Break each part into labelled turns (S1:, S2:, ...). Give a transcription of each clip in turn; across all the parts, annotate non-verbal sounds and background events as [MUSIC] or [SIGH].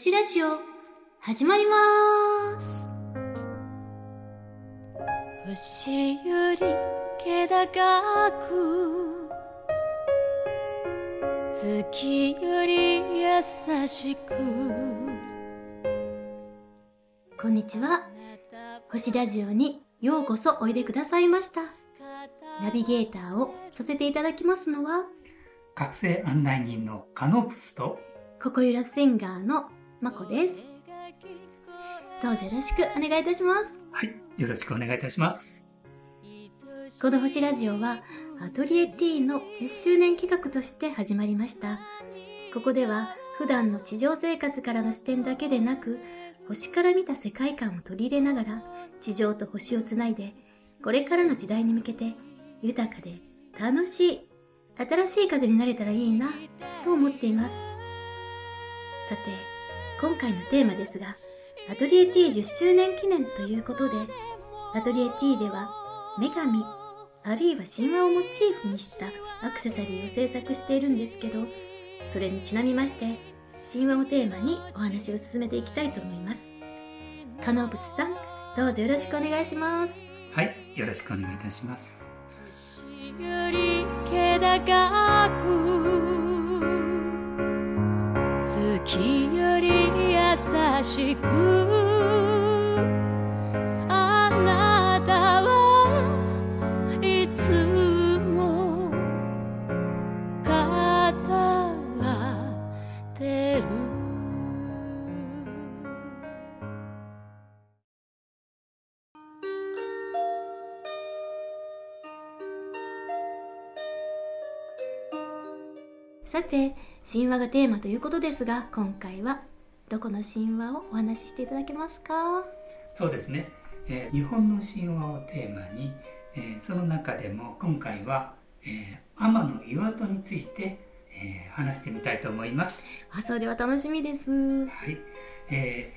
S1: 星ラジオ始まります。
S2: 星より気高く月より優しく。
S1: こんにちは。星ラジオにようこそおいでくださいました。ナビゲーターをさせていただきますのは
S3: 覚醒案内人のカノプスと
S1: ココユラシンガーのまこです。どうぞよろしくお願いいたします。
S3: はいよろしくお願いいたします。
S1: この星ラジオはアトリエ T の10周年企画として始まりました。ここでは普段の地上生活からの視点だけでなく星から見た世界観を取り入れながら地上と星をつないでこれからの時代に向けて豊かで楽しい新しい風になれたらいいなと思っています。さて今回のテーマですがアトリエ T10 周年記念ということでアトリエ T では女神あるいは神話をモチーフにしたアクセサリーを制作しているんですけどそれにちなみまして神話をテーマにお話を進めていきたいと思います。カノーブスさんどうぞよろしくお願いします。
S3: はいよろしくお願いいたします
S2: 雪より優しく
S1: さて神話がテーマということですが今回はどこの神話をお話ししていただけますか？
S3: そうですね、えー日本の神話をテーマに、えーその中でも今回は、えー天の岩戸について、えー話してみたいと思います。
S1: あそれは楽しみです。
S3: はい、え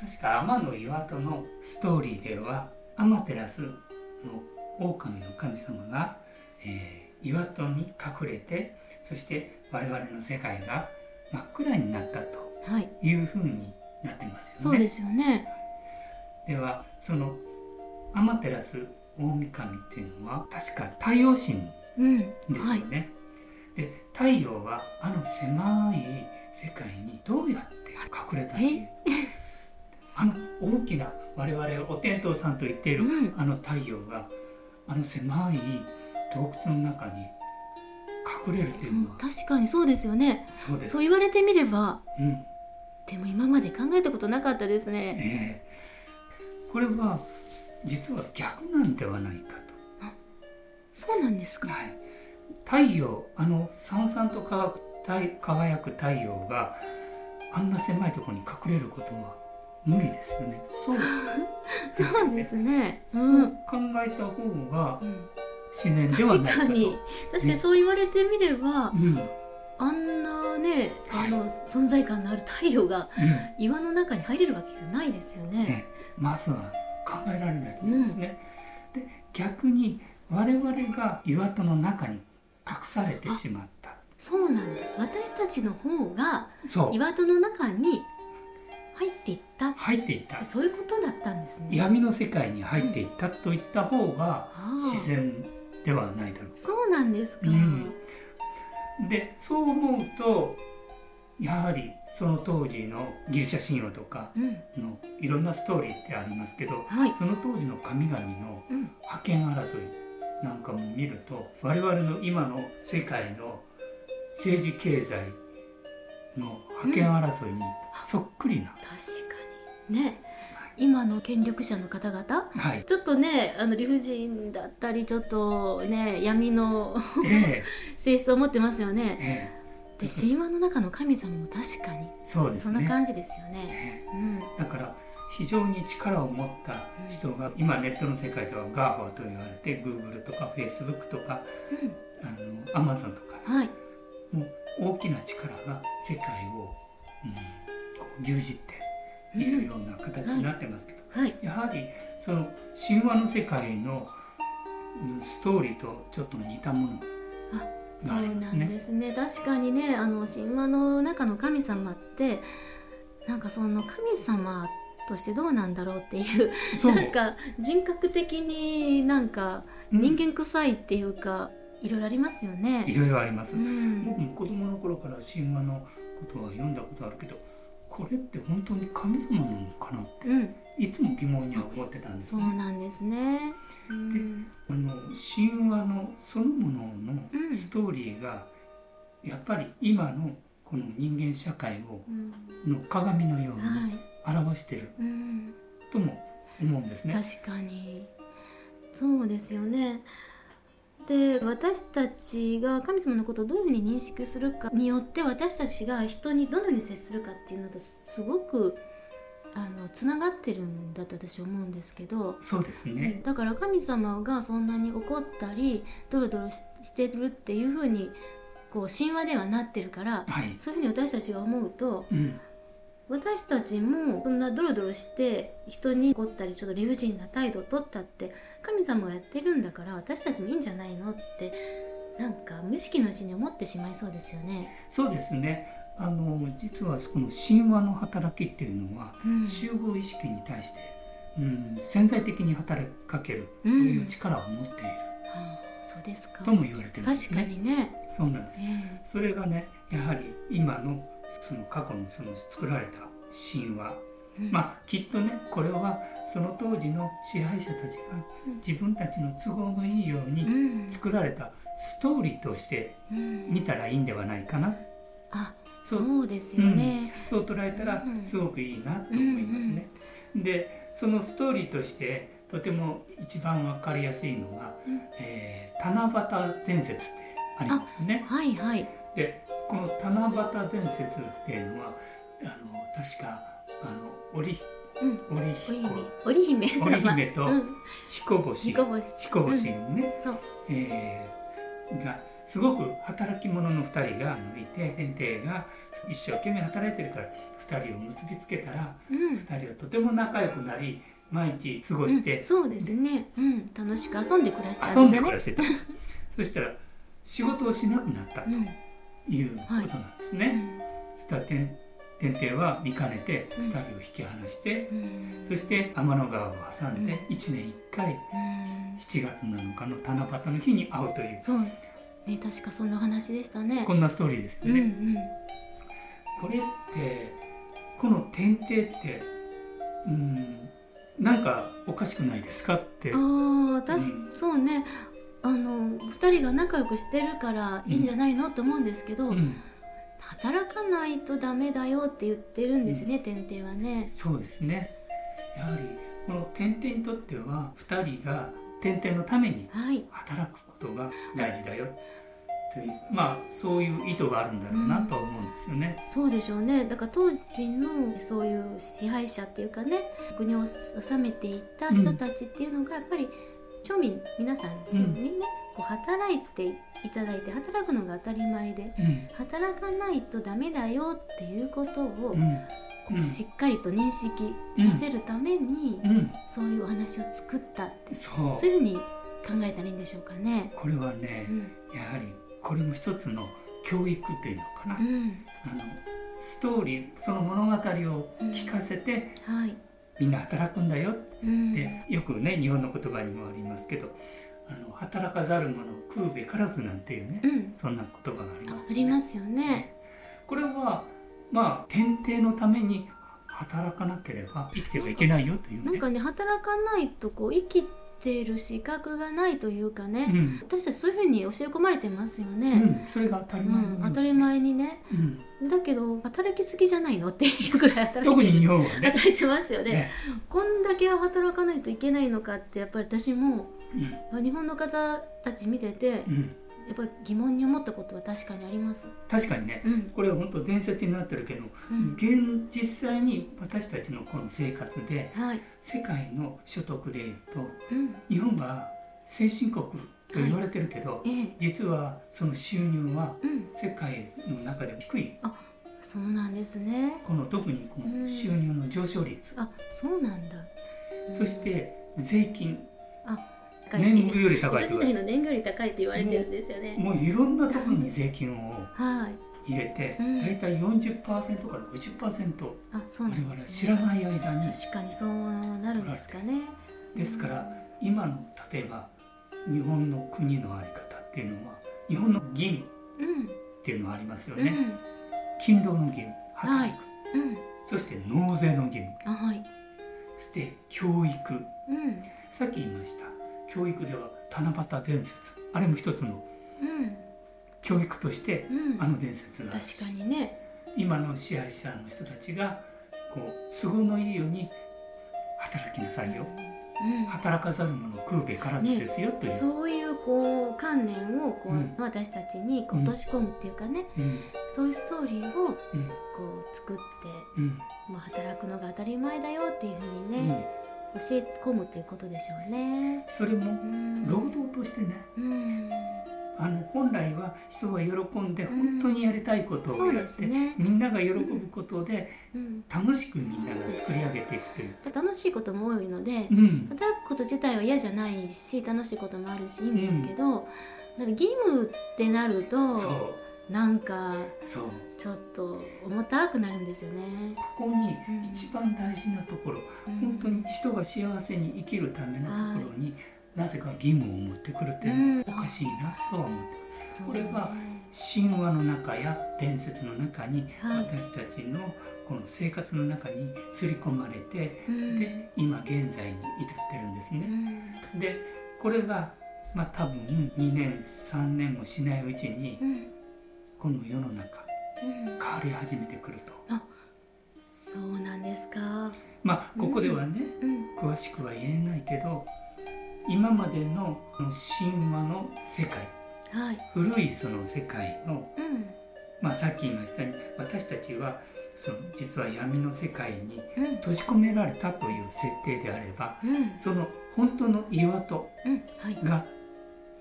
S3: ー確か天の岩戸のストーリーではアマテラスの狼の神様が、えー岩戸に隠れてそして我々の世界が真っ暗になったと
S1: はい。
S3: いうふうになってますよね。
S1: そうですよね。
S3: ではそのアマテラス大神っていうのは確か太陽神
S1: うん
S3: ですよ
S1: はい。
S3: ね。で太陽はあの狭い世界にどうやって隠れたっていう。あの大きな我々お天道さんと言っている、
S1: うん。
S3: あの太陽があの狭い洞窟の中に隠れるっていうのは。
S1: 確かにそうですよね。
S3: そうです。
S1: そう言われてみれば
S3: うん。
S1: でも今まで考えたことなかったですね。
S3: ええ。これは実は逆なんではないか
S1: そうなんです
S3: と、
S1: か。
S3: はい、太陽あのさんさんと輝く太陽があんな狭いところに隠れることは無理ですよね。そうですよね。[LAUGHS]
S1: そうですね。う
S3: そうん考えた方が
S1: うん
S3: 自然ではない
S1: 確かに。確かにそう言われてみれば、
S3: うん。うん
S1: あんなねあの存在感のある太陽が岩の中に入れるわけがないですよね。
S3: ね、まずは考えられないと思うんですね。で逆に我々が岩戸の中に隠されてしまった。
S1: そうなんだ。私たちの方が岩戸の中に入っていった？
S3: 入っていった
S1: そういうことだったんですね。
S3: 闇の世界に入っていったといった方が自然ではないだろうか。
S1: そうなんですか。
S3: うんでそう思うとやはりその当時のギリシャ神話とか
S1: うん
S3: のいろんなストーリーってありますけど
S1: はい。
S3: その当時の神々の
S1: うん
S3: 覇権争いなんかも見ると我々の今の世界の政治経済の覇権争いにそっくりな、
S1: 確かに。ね。今の権力者の方々？
S3: はい、
S1: ちょっとねあの理不尽だったりちょっとね闇の
S3: え [LAUGHS]
S1: 性質を持ってますよ
S3: え
S1: ね。
S3: え
S1: で神話の中の神様も確かに
S3: えそうです
S1: そんな
S3: ね
S1: 感じですよね。
S3: え
S1: うん。
S3: えだから非常に力を持った人が今ネットの世界では GAFA と言われて Google とか Facebook とかあの Amazon とか。
S1: うんはい。
S3: もう大きな力が世界を、うん、牛耳っているような形になってますけど、
S1: はい。
S3: やはりその神話の世界のうんストーリーとちょっと似たもの
S1: そうな
S3: がありますね。
S1: んですね。確かにねあの神話の中の神様ってなんかその神様としてどうなんだろうっていう
S3: そう。
S1: なんか人格的になんか人間臭いっていうか、いろいろありますよ
S3: い
S1: ね。
S3: ろいろあります、
S1: うん。
S3: 僕も子供の頃から神話のことは読んだことあるけどこれって本当に神様なのかなって
S1: うん、
S3: いつも疑問には思ってたんです
S1: そう
S3: ね。
S1: なんですね。うん
S3: あの神話のそのもの
S1: うん
S3: のストーリーがやっぱり今のこの人間社会を
S1: うん
S3: の鏡のように
S1: はい、
S3: 表してる
S1: うん、
S3: とも思うんですね。
S1: 確かにそうですよね。で私たちが神様のことをどういうふうに認識するかによって私たちが人にどのように接するかっていうのとすごくあのつながってるんだと私は思うんですけど、
S3: そうですね。
S1: だから神様がそんなに怒ったりドロドロししてるっていうふうにこう神話ではなってるから
S3: はい。
S1: そういうふうに私たちが思うと
S3: うん。
S1: 私たちもそんなドロドロして人に怒ったりちょっと理不尽な態度を取ったって神様がやってるんだから私たちもいいんじゃないのってなんか無意識のうちに思ってしまいそうですよね。
S3: そうですね。あの実はこの神話の働きっていうのは、
S1: うん
S3: 集合意識に対して、うん、潜在的に働きかける、
S1: うん
S3: そういう力を持っている
S1: はあ、そうですか。
S3: とも言われてるんです
S1: 確か
S3: ね。
S1: にね。
S3: そうなんです。
S1: ね
S3: それがねやはり今のその過去のその作られた神話、
S1: うん
S3: まあきっとねこれはその当時の支配者たちが
S1: うん。
S3: 自分たちの都合のいいよう
S1: う
S3: に
S1: ん。
S3: 作られたストーリーとして
S1: うん。
S3: 見たらいいんではないかな、
S1: あ
S3: そう。
S1: そうですよね。
S3: そう捉えたら
S1: うん。
S3: すごくいいなと思いますね。でそのストーリーとしてとても一番わかりやすいのが、
S1: うん。
S3: えー七夕伝説ってありますよね。
S1: はいはい。
S3: でこの七夕伝説っていうのはあの確かあの織
S1: うん。
S3: 織
S1: 織
S3: 彦
S1: 姫。織姫様。
S3: 織姫と
S1: うん。
S3: 彦星
S1: 彦星。
S3: 彦星ね。えーがすごく働き者の2人がいて天帝が一生懸命働いてるから2人を結びつけたら
S1: うん。
S3: 2人はとても仲良くなり毎日過ごして
S1: うん、そうですね。うん。楽しく遊んで暮らした
S3: 遊ん
S1: んで
S3: 暮らしてた、そしたら仕事をしなくなったと
S1: うん。
S3: いうことなんですね。そしたら天天帝は見かねて
S1: うん
S3: 2人を引き離して、
S1: うん。
S3: そして天の川を挟んで
S1: うん
S3: 1年1回
S1: うん
S3: 7月7日の七夕の日に会うという
S1: そう。ね、確かそんな話でしたね。
S3: こんなストーリーですよ
S1: うんう
S3: ね。
S1: ん。
S3: これってこの天帝ってうんなんかおかしくないですかって
S1: ああ、私、
S3: うん
S1: そうね。あの二人が仲良くしてるからいいんじゃないのと思うんですけど、
S3: うん、
S1: 働かないとダメだよって言ってるんですね、天帝はね。
S3: そうですねやはりこの天帝にとっては2人が天帝のために
S1: はい。
S3: 働くことが大事だよというまあそういう意図があるんだろうなと思うんですよね。
S1: そうでしょうねだから当時のそういう支配者っていうかね国を治めていた人たちっていうのがやっぱり庶民皆さんにね、こう働いていただいて働くのが当たり前で
S3: うん。
S1: 働かないとダメだよっていうことを
S3: うん。
S1: こうしっかりと認識させるために
S3: うん、
S1: そういうお話を作ったって
S3: そう。
S1: そういうふうに考えたらいいんでしょうかね。
S3: これはね
S1: うん。
S3: やはりこれも一つの教育っていうのかな、
S1: うん。
S3: あのストーリーその物語を聞かせて、
S1: はい。
S3: みんな働くんだよっ
S1: うん。
S3: てよくね日本の言葉にもありますけどあの働かざる者食うべからずなんていうね、
S1: うん。
S3: そんな言葉があり
S1: あ
S3: ます
S1: ありますよね。
S3: これはまあ天帝のために働かなければ生きてはいけないよというね。
S1: なんかね働かないとこう生きてる資格がないというかね、
S3: うん。
S1: 私たちそういうふうに教え込まれてますよ
S3: う
S1: ね。
S3: ん、それが当たり
S1: うん
S3: 前うに
S1: 当たり前にね。
S3: うん。
S1: だけど働きすぎじゃないのっていうぐらい働い
S3: 特に日本はね。
S1: 働いてますよね。
S3: ね。
S1: こんだけ働かないといけないのかってやっぱり私も
S3: うん。
S1: 日本の方たち見てて
S3: うん、
S1: やっぱり疑問に思ったことは確かにあります。
S3: 確かにね。
S1: うん。
S3: これは本当伝説になってるけど、
S1: うん。
S3: 現実際に私たちのこの生活で
S1: はい。
S3: 世界の所得でいうと
S1: うん。
S3: 日本は先進国と言われてるけど、
S1: ええ。
S3: 実はその収入は
S1: うん。
S3: 世界の中でも低い。
S1: そうなんですね。
S3: この特にこの収入の上昇率、
S1: あそうなんだ。
S3: そして税金
S1: 高い
S3: 年貢より高いと
S1: 私たち
S3: 言われて
S1: の年貢より高いと言われてるんですよね。
S3: もういろんなところに税金を
S1: はい。
S3: 入れて、
S1: うん。
S3: 大体40%から50%
S1: あそう
S3: 我々
S1: なんです
S3: 知らない間に
S1: 確かにそうなるんですかね。
S3: ですから今の例えば日本の国の在り方っていうのは日本の義務
S1: うん。
S3: っていうのはありますよ
S1: うん。
S3: ね、勤労の義務働く、
S1: うん。
S3: そして納税の義務
S1: あはい。
S3: そして教育。
S1: うん。
S3: さっき言いました教育では七夕伝説。あれも一つの
S1: うん。
S3: 教育として
S1: うん。
S3: あの伝説があるし
S1: 確かにね。
S3: 今の支配者の人たちがこう都合のいいように働きなさいよ。
S1: うん。
S3: 働かざる者食うべからずですよという、
S1: そういうこう観念をこう、
S3: うん。
S1: 私たちに落とし込むっていうかね、
S3: うん。
S1: そういうストーリーをこ
S3: うん。
S1: う作って、
S3: うん。
S1: まあ、働くのが当たり前だよっていうふうに
S3: うん。
S1: ね、教え込むっていうことでしょうね。
S3: それも
S1: うん。
S3: 労働としてね。
S1: うん。
S3: あの本来は人が喜んで
S1: うん。
S3: 本当にやりたいことをやって、
S1: すね。
S3: みんなが喜ぶことで
S1: うん、
S3: 楽しくみんなが作り上げていくという。
S1: 楽しいことも多いので、
S3: うん。
S1: 働くこと自体は嫌じゃないし楽しいこともあるしいいんですけど、なんか義務ってなると
S3: そう
S1: なんか
S3: そう。
S1: ちょっと重たくなるんですよね。
S3: ここに一番大事なところ、
S1: うん。
S3: 本当に人が幸せに生きるためのところに、なぜか義務を持ってくるっていうのはおかしいなとは思って
S1: そう
S3: これが神話の中や伝説の中に、
S1: はい。
S3: 私たちのこの生活の中に刷り込まれて、
S1: うん。
S3: で今現在に至ってるんです
S1: う
S3: ね。
S1: ん。
S3: でこれがまあ多分2年3年もしないうちに
S1: うん
S3: この世の中
S1: うん
S3: 変わり始めてくると。
S1: そうなんですか。
S3: まあここではね、
S1: うん
S3: 詳しくは言えないけど今までの神話の世界
S1: はい。
S3: 古いその世界の、
S1: うん
S3: まあ、さっき言いましたように私たちはその実は闇の世界に
S1: うん
S3: 閉じ込められたという設定であれば
S1: うん
S3: その本当の岩戸。が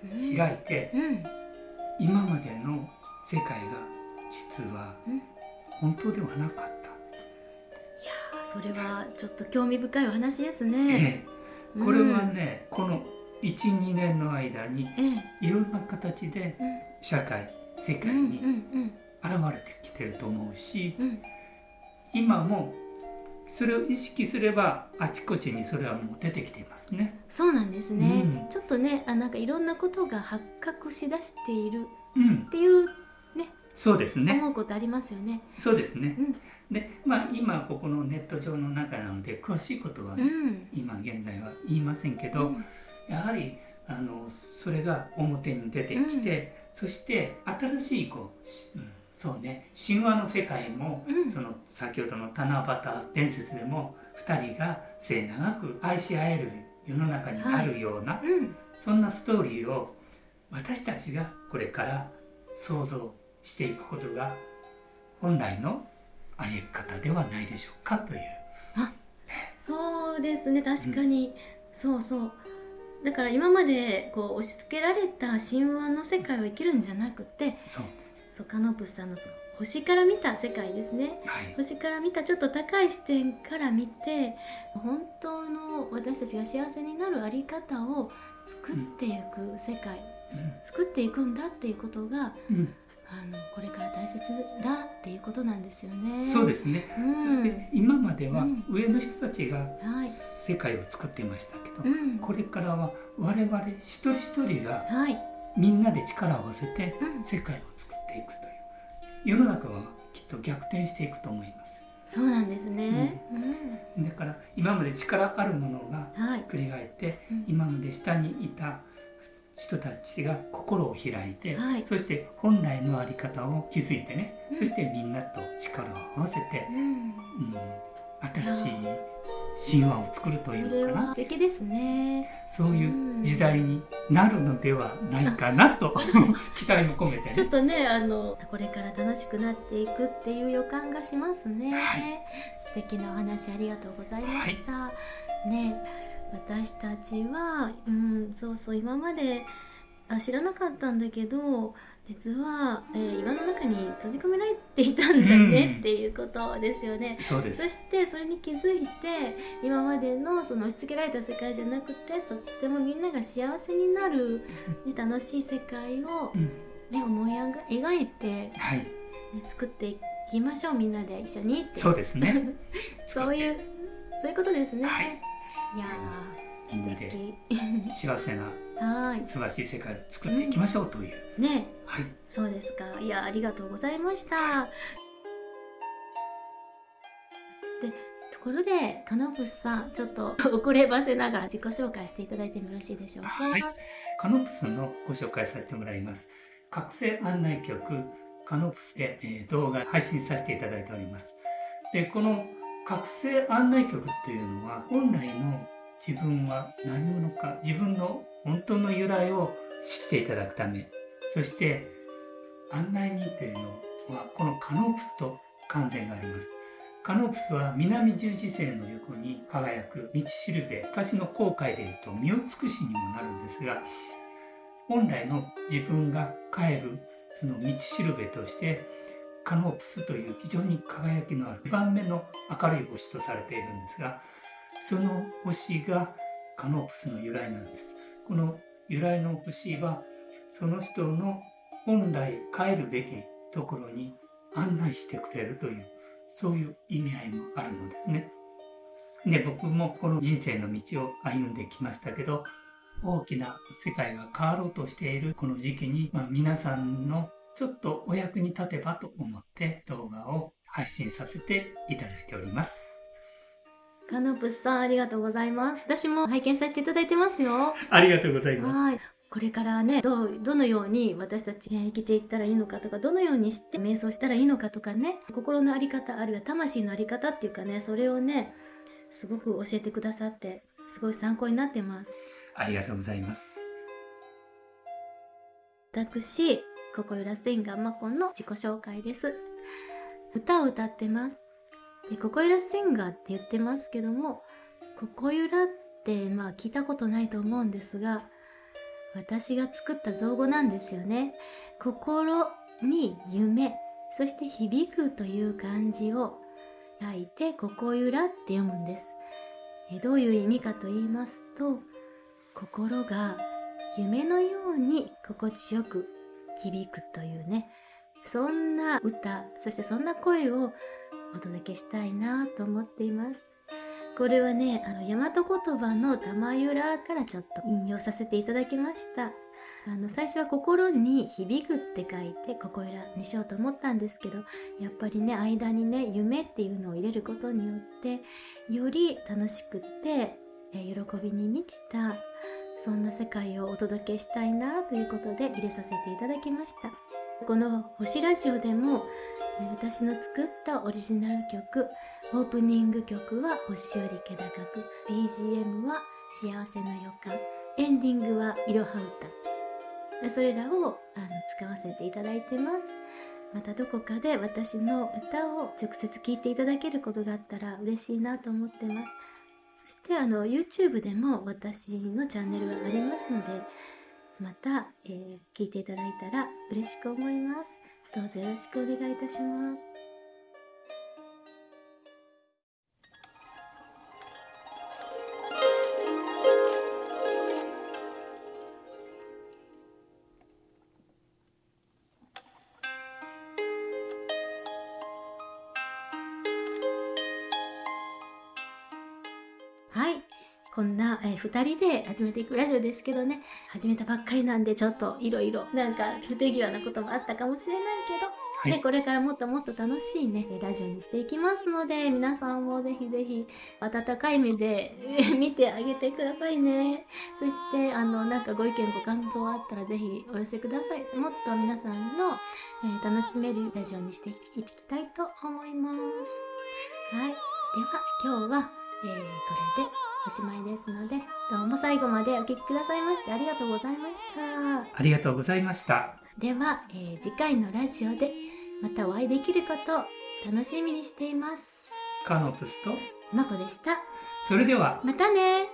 S1: うん
S3: 開いて
S1: うんい
S3: 今までの世界が実は
S1: うん。
S3: 本当ではなかっ
S1: やーそれはちょっと興味深いお話です
S3: た、
S1: ね。
S3: ええ。これはね、この12年の間にいろんな形で
S1: うん。
S3: 社会世界
S1: うん
S3: に
S1: うん。
S3: 現れてきてると思うし
S1: うんうん。
S3: 今もそれを意識すればあちこちにそれはもう出てきていますね。
S1: そうなんですね。
S3: うん。
S1: ちょっとねあなんかいろんなことが発覚しだしている
S3: うん。
S1: っ、ていう
S3: そうですね。
S1: 思うことありますよね。
S3: そうですね。
S1: うん
S3: で、まあ今ここのネット上の中なので詳しいことはね、
S1: うん。
S3: 今現在は言いませんけど、
S1: うん
S3: やはりあのそれが表に出てきて、そして新しいこう、そうね神話の世界も、
S1: うん
S3: その先ほどの七夕伝説でも2人が末永く愛し合える世の中にあるような、
S1: うん。
S3: そんなストーリーを私たちがこれから想像していくことが本来のあり方ではないでしょうかという。
S1: そうですね。確かに、そうそう。だから今までこう押し付けられた神話の世界を生きるんじゃなくて
S3: そうです。
S1: そうカノプスさんのその星から見た世界ですね。
S3: はい。
S1: 星から見たちょっと高い視点から見て本当の私たちが幸せになるあり方を作っていく世界、作っていくんだっていうことが
S3: うん、
S1: あのこれから大切だっていうことなんですよね。
S3: そうですね。
S1: うん。
S3: そして今までは
S1: うん。
S3: 上の人たちが
S1: はい。
S3: 世界を作っていましたけど、
S1: うん、
S3: これからは我々一人一人が
S1: はい、
S3: みんなで力を合わせて
S1: うん、
S3: 世界を作っていくという。世の中はきっと逆転していくと思います。
S1: そうなんですね。うん、
S3: だから今まで力あるものが
S1: はい。
S3: ひっ、くり返って
S1: うん。
S3: 今まで下にいた人たちが心を開いて、
S1: はい。
S3: そして本来の在り方を気づいてね、
S1: うん。
S3: そしてみんなと力を合わせて、
S1: うん、
S3: うん、新しい神話を作るとい
S1: そうれ
S3: のかな。
S1: は素敵ですね。
S3: そういう時代になるのではないかなと期待も込めてね。
S1: ちょっとねあのこれから楽しくなっていくっていう予感がしますね。
S3: はい。
S1: 素敵なお話ありがとうございました。ね私たちは、うん、そうそう今まであ知らなかったんだけど実は、えー岩の中に閉じ込められていたんだね
S3: うん。
S1: っていうことですよね。
S3: そうです。
S1: そしてそれに気づいて今までのその押し付けられた世界じゃなくてとってもみんなが幸せになる、ね、楽しい世界を、
S3: うん、
S1: ね、思い描いて
S3: はい、
S1: 作っていきましょうみんなで一緒に
S3: そうですね。[LAUGHS]
S1: そういうそういうことですね、
S3: はい
S1: いや
S3: みんなで幸せな
S1: はい。
S3: 素晴らしい世界を作っていきましょうという、
S1: ね。
S3: はい。
S1: そうですか。いやありがとうございました。でところでカノプスさんちょっと [LAUGHS] 遅ればせながら自己紹介していただいてもよろしいでしょうか？
S3: はい。カノプスのご紹介させてもらいます。覚醒案内局カノプスで、えー動画配信させていただいております。でこの覚醒案内局というのは本来の自分は何者か自分の本当の由来を知っていただくため。そして案内人というのはこのカノプスと関連があります。カノプスは南十字星の横に輝く道しるべ昔の航海でいうと身を尽くしにもなるんですが本来の自分が帰るその道しるべとしてカノプスという非常に輝きのある2番目の明るい星とされているんですがその星がカノプスの由来なんです。この由来の星はその人の本来帰るべきところに案内してくれるというそういう意味合いもあるのですね。で僕もこの人生の道を歩んできましたけど大きな世界が変わろうとしているこの時期に、まあ、皆さんのちょっとお役に立てばと思って動画を配信させていただいております。
S1: カノプスさんありがとうございます私も拝見させていただいてますよ
S3: ありがとうございます。
S1: はいこれからねどうどのように私たち、えー生きていったらいいのかとかどのようにして瞑想したらいいのかとかね心の在り方あるいは魂の在り方っていうかねそれをねすごく教えてくださってすごい参考になってます
S3: ありがとうございます。
S1: 私ここゆらシンガーまこの自己紹介です。歌を歌ってます。でここゆらシンガーって言ってますけどもここゆらってまあ聞いたことないと思うんですが私が作った造語なんですよね。心に夢そして響くという漢字を書いてここゆらって読むんです。えどういう意味かと言いますと心が夢のように心地よく響くというね。そんな歌そしてそんな声をお届けしたいなと思っています。これはねあの大和言葉の「玉ゆら」からちょっと引用させていただきました。あの最初は心に響くって書いてここいらにしようと思ったんですけどやっぱりね間にね夢っていうのを入れることによってより楽しくって喜びに満ちたそんな世界をお届けしたいなということで入れさせていただきました。この「星ラジオ」でも私の作ったオリジナル曲オープニング曲は「星より気高く」BGM は「幸せの予感」エンディングは「いろは歌」それらをあの使わせていただいてます。またどこかで私の歌を直接聴いていただけることがあったら嬉しいなと思ってます。そしてあの YouTube でも私のチャンネルがありますのでまた、えー聞いていただいたら嬉しく思います。どうぞよろしくお願いいたします。2人で始めていくラジオですけどね。始めたばっかりなんでちょっといろいろなんか不手際なこともあったかもしれないけど、
S3: はい。
S1: ね、これからもっともっと楽しいねラジオにしていきますので皆さんもぜひぜひ温かい目でえ [LAUGHS] 見てあげてくださいね。そしてあのなんかご意見ご感想あったらぜひお寄せください。もっと皆さんの、えー楽しめるラジオにしていきたいと思います。はい。では今日は、えーこれでおしまいですのでどうも最後までお聞きくださいましてありがとうございました。
S3: ありがとうございました。
S1: では、えー次回のラジオでまたお会いできることを楽しみにしています。
S3: カノプスと、
S1: まこでした。
S3: それでは
S1: またね